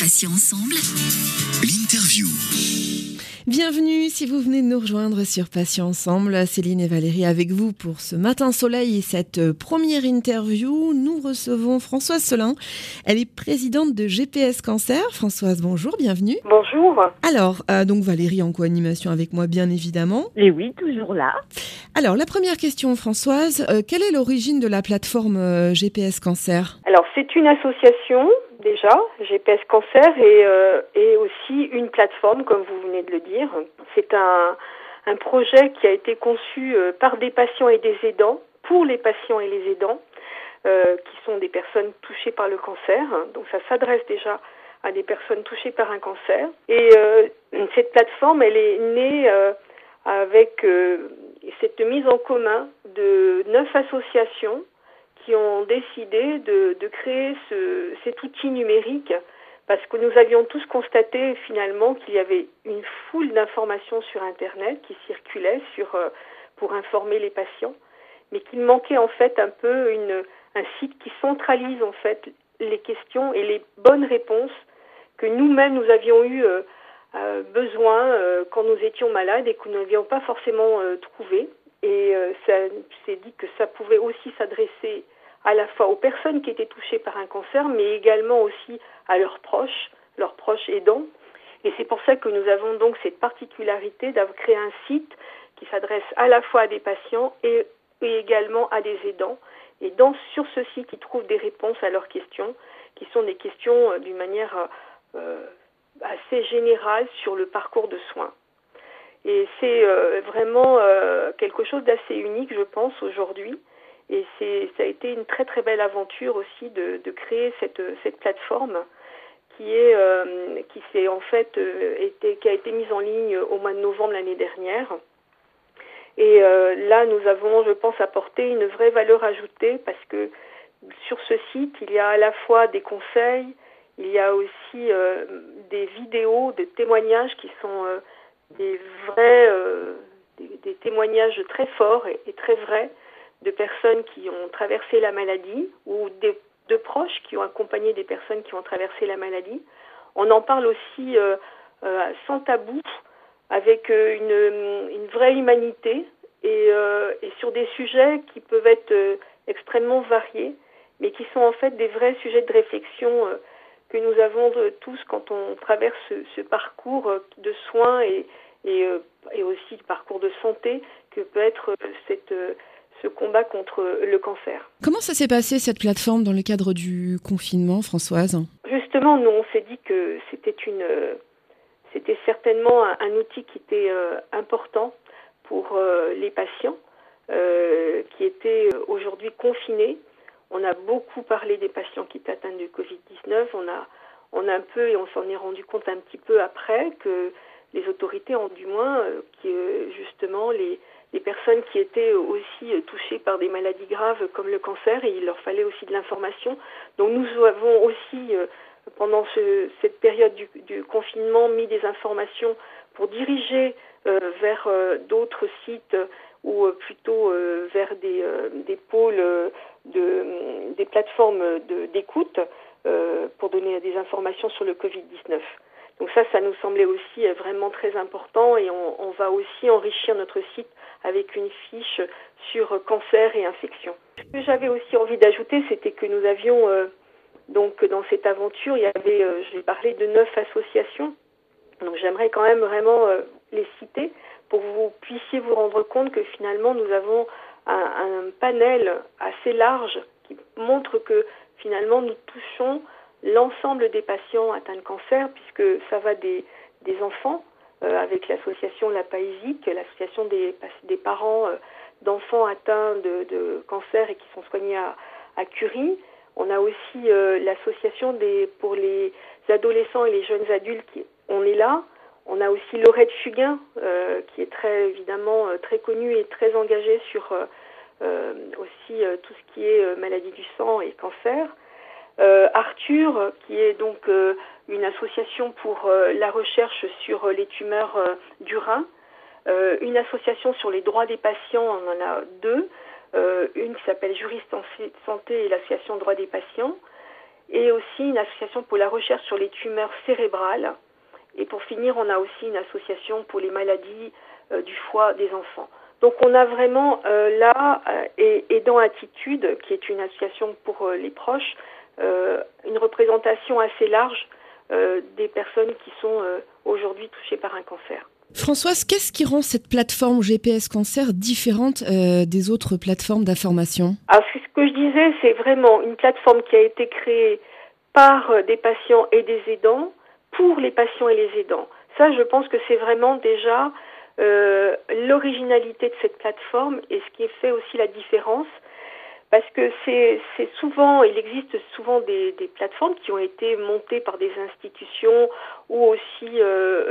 Patients ensemble. L'interview. Bienvenue si vous venez de nous rejoindre sur Patients Ensemble. Céline et Valérie avec vous pour ce matin soleil et cette première interview. Nous recevons Françoise Solin. Elle est présidente de GPS Cancer. Françoise, bonjour, bienvenue. Bonjour. Alors, euh, donc Valérie en co-animation avec moi, bien évidemment. Et oui, toujours là. Alors, la première question, Françoise, euh, quelle est l'origine de la plateforme euh, GPS Cancer? Alors, c'est une association déjà, GPS Cancer, et, euh, aussi une plateforme, comme vous venez de le dire. C'est un, un projet qui a été conçu euh, par des patients et des aidants, pour les patients et les aidants, euh, qui sont des personnes touchées par le cancer. Donc, ça s'adresse déjà à des personnes touchées par un cancer. Et euh, cette plateforme, elle est née euh, avec euh, cette mise en commun de neuf associations qui ont décidé de, créer ce, cet outil numérique parce que nous avions tous constaté finalement qu'il y avait une foule d'informations sur Internet qui circulaient sur, euh, pour informer les patients, mais qu'il manquait en fait un peu un site qui centralise en fait les questions et les bonnes réponses que nous-mêmes nous avions eu euh, euh, besoin quand nous étions malades et que nous n'avions pas forcément trouvé. Et ça s'est dit que ça pouvait aussi s'adresser à la fois aux personnes qui étaient touchées par un cancer, mais également aussi à leurs proches, leurs proches aidants. Et c'est pour ça que nous avons donc cette particularité d'avoir créé un site qui s'adresse à la fois à des patients et, également à des aidants. Et sur ce site, ils trouvent des réponses à leurs questions, qui sont des questions euh, d'une manière euh, assez générale sur le parcours de soins. Et c'est euh, vraiment quelque chose d'assez unique, je pense, aujourd'hui. Et ça a été une très très belle aventure aussi de, de créer cette, cette plateforme qui est euh, qui s'est en fait euh, été, qui a été mise en ligne au mois de novembre l'année dernière. Et euh, là, nous avons, je pense, apporté une vraie valeur ajoutée parce que sur ce site, il y a à la fois des conseils, il y a aussi des vidéos, des témoignages qui sont des vrais, des, témoignages très forts et, très vrais de personnes qui ont traversé la maladie ou des, de proches qui ont accompagné des personnes qui ont traversé la maladie. On en parle aussi euh, euh, sans tabou, avec une, une vraie humanité et, et, sur des sujets qui peuvent être extrêmement variés, mais qui sont en fait des vrais sujets de réflexion que nous avons tous quand on traverse ce, ce parcours de soins et, et, et, aussi le parcours de santé que peut être cette, ce combat contre le cancer. Comment ça s'est passé cette plateforme dans le cadre du confinement, Françoise? Justement, nous on s'est dit que c'était une, c'était certainement un, un, outil qui était euh, important pour euh, les patients euh, qui étaient aujourd'hui confinés on a beaucoup parlé des patients qui étaient atteints de Covid-19. On a, on a un peu, et on s'en est rendu compte un petit peu après, que les autorités ont du moins, euh, qui, euh, justement, les, les personnes qui étaient aussi euh, touchées par des maladies graves comme le cancer, et il leur fallait aussi de l'information. Donc nous avons aussi, euh, pendant ce, cette période du, confinement, mis des informations pour diriger euh, vers d'autres sites ou plutôt vers des, des pôles de, des plateformes d'écoute euh, pour donner des informations sur le Covid-19. Donc ça, ça nous semblait aussi vraiment très important et on, va aussi enrichir notre site avec une fiche sur cancer et infection. Ce que j'avais aussi envie d'ajouter, c'était que nous avions euh, donc dans cette aventure, il y avait, euh, j'ai parlé de neuf associations. Donc j'aimerais quand même vraiment euh, les citer pour que vous puissiez vous rendre compte que finalement nous avons un, panel assez large qui montre que finalement nous touchons l'ensemble des patients atteints de cancer, puisque ça va des, enfants euh, avec l'association La Paisique, l'association des, parents euh, d'enfants atteints de, cancer et qui sont soignés à, à Curie. On a aussi euh, l'association pour les adolescents et les jeunes adultes qui on est là. On a aussi Laurette Fugain, qui est très évidemment très connue et très engagée sur aussi tout ce qui est maladie du sang et cancer. Arthur, qui est donc une association pour la recherche sur les tumeurs du rein. une association sur les droits des patients, on en a deux. une qui s'appelle Juriste en santé et l'association droits des patients et aussi une association pour la recherche sur les tumeurs cérébrales. Et pour finir, on a aussi une association pour les maladies du foie des enfants. Donc on a vraiment là, et, et, dans Attitude, qui est une association pour les proches, une représentation assez large des personnes qui sont aujourd'hui touchées par un cancer. Françoise, qu'est-ce qui rend cette plateforme GPS Cancer différente euh, des autres plateformes d'information? Alors, ce que je disais, c'est vraiment une plateforme qui a été créée par euh, des patients et des aidants pour les patients et les aidants. Ça, je pense que c'est vraiment déjà euh, l'originalité de cette plateforme et ce qui fait aussi la différence. Parce que c'est souvent, il existe souvent des, plateformes qui ont été montées par des institutions ou aussi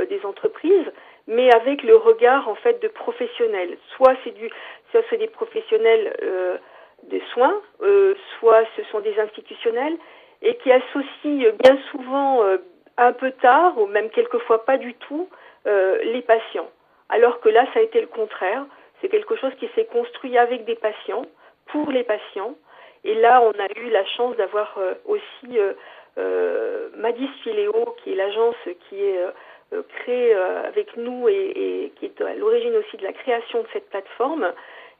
des entreprises, mais avec le regard en fait de professionnels. Soit c'est du, soit c'est des professionnels euh, de soins, euh, soit ce sont des institutionnels et qui associent bien souvent euh, un peu tard ou même quelquefois pas du tout euh, les patients. Alors que là, ça a été le contraire. C'est quelque chose qui s'est construit avec des patients, pour les patients. Et là, on a eu la chance d'avoir aussi Madis Filéo, qui est l'agence qui est euh, créé euh, avec nous et, qui est à l'origine aussi de la création de cette plateforme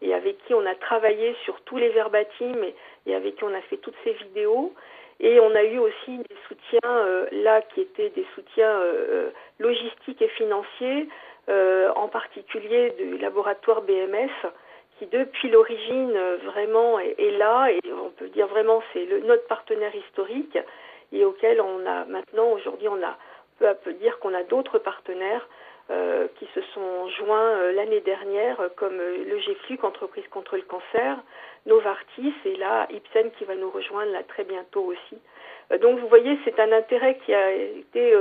et avec qui on a travaillé sur tous les verbatims et, avec qui on a fait toutes ces vidéos. Et on a eu aussi des soutiens euh, là qui étaient des soutiens logistiques et financiers, en particulier du laboratoire BMS, qui depuis l'origine vraiment est, là et on peut dire vraiment c'est notre partenaire historique et auquel on a maintenant aujourd'hui on a peu à peu dire qu'on a d'autres partenaires euh, qui se sont joints euh, l'année dernière, comme euh, le GFLUC, entreprise contre le cancer, Novartis et là Ipsen qui va nous rejoindre là très bientôt aussi. donc vous voyez, c'est un intérêt qui a été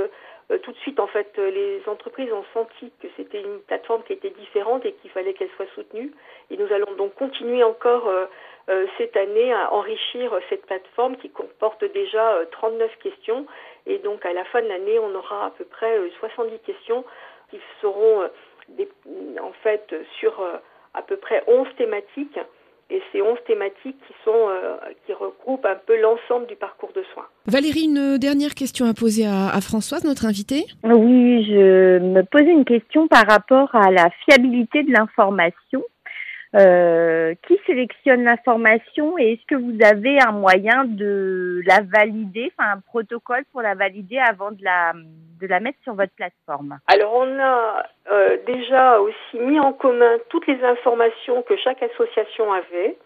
tout de suite en fait les entreprises ont senti que c'était une plateforme qui était différente et qu'il fallait qu'elle soit soutenue. Et nous allons donc continuer encore cette année à enrichir cette plateforme qui comporte déjà 39 questions et donc à la fin de l'année, on aura à peu près 70 euh, questions qui seront euh, en fait sur euh, à peu près 11 thématiques. Et ces 11 thématiques qui, sont, qui regroupent un peu l'ensemble du parcours de soins. Valérie, une dernière question à poser à, à Françoise, notre invitée. Oui, je me posais une question par rapport à la fiabilité de l'information. Euh, qui sélectionne l'information et est-ce que vous avez un moyen de la valider, enfin un protocole pour la valider avant de la, de la mettre sur votre plateforme Alors on a euh, déjà aussi mis en commun toutes les informations que chaque association avait,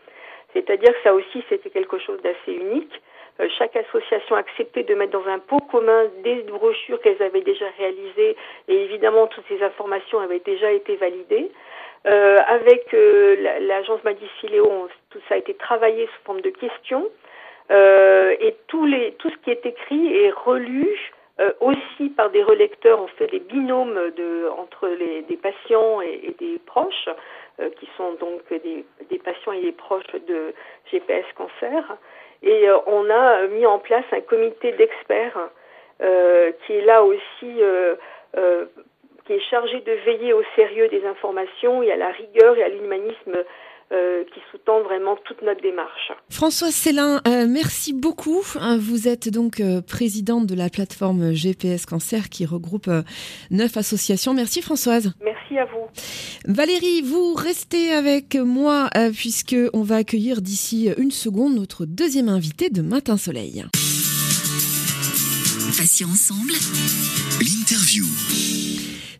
c'est-à-dire que ça aussi c'était quelque chose d'assez unique. Euh, chaque association a accepté de mettre dans un pot commun des brochures qu'elles avaient déjà réalisées et évidemment toutes ces informations avaient déjà été validées. Euh, avec l'agence Madis tout ça a été travaillé sous forme de questions. Et les, tout ce qui est écrit est relu euh, aussi par des relecteurs. On fait des binômes entre les, des patients et, des proches, euh, qui sont donc des, des, patients et des proches de GPS cancer. Et on a mis en place un comité d'experts qui est là aussi qui est chargé de veiller au sérieux des informations et à la rigueur et à l'humanisme euh, qui sous-tend vraiment toute notre démarche. Françoise Célin, euh, merci beaucoup. Euh, vous êtes donc présidente de la plateforme GPS Cancer qui regroupe neuf associations. Merci Françoise. Merci à vous. Valérie, vous restez avec moi puisque on va accueillir d'ici une seconde notre deuxième invité de Matin Soleil. Ensemble, l'interview.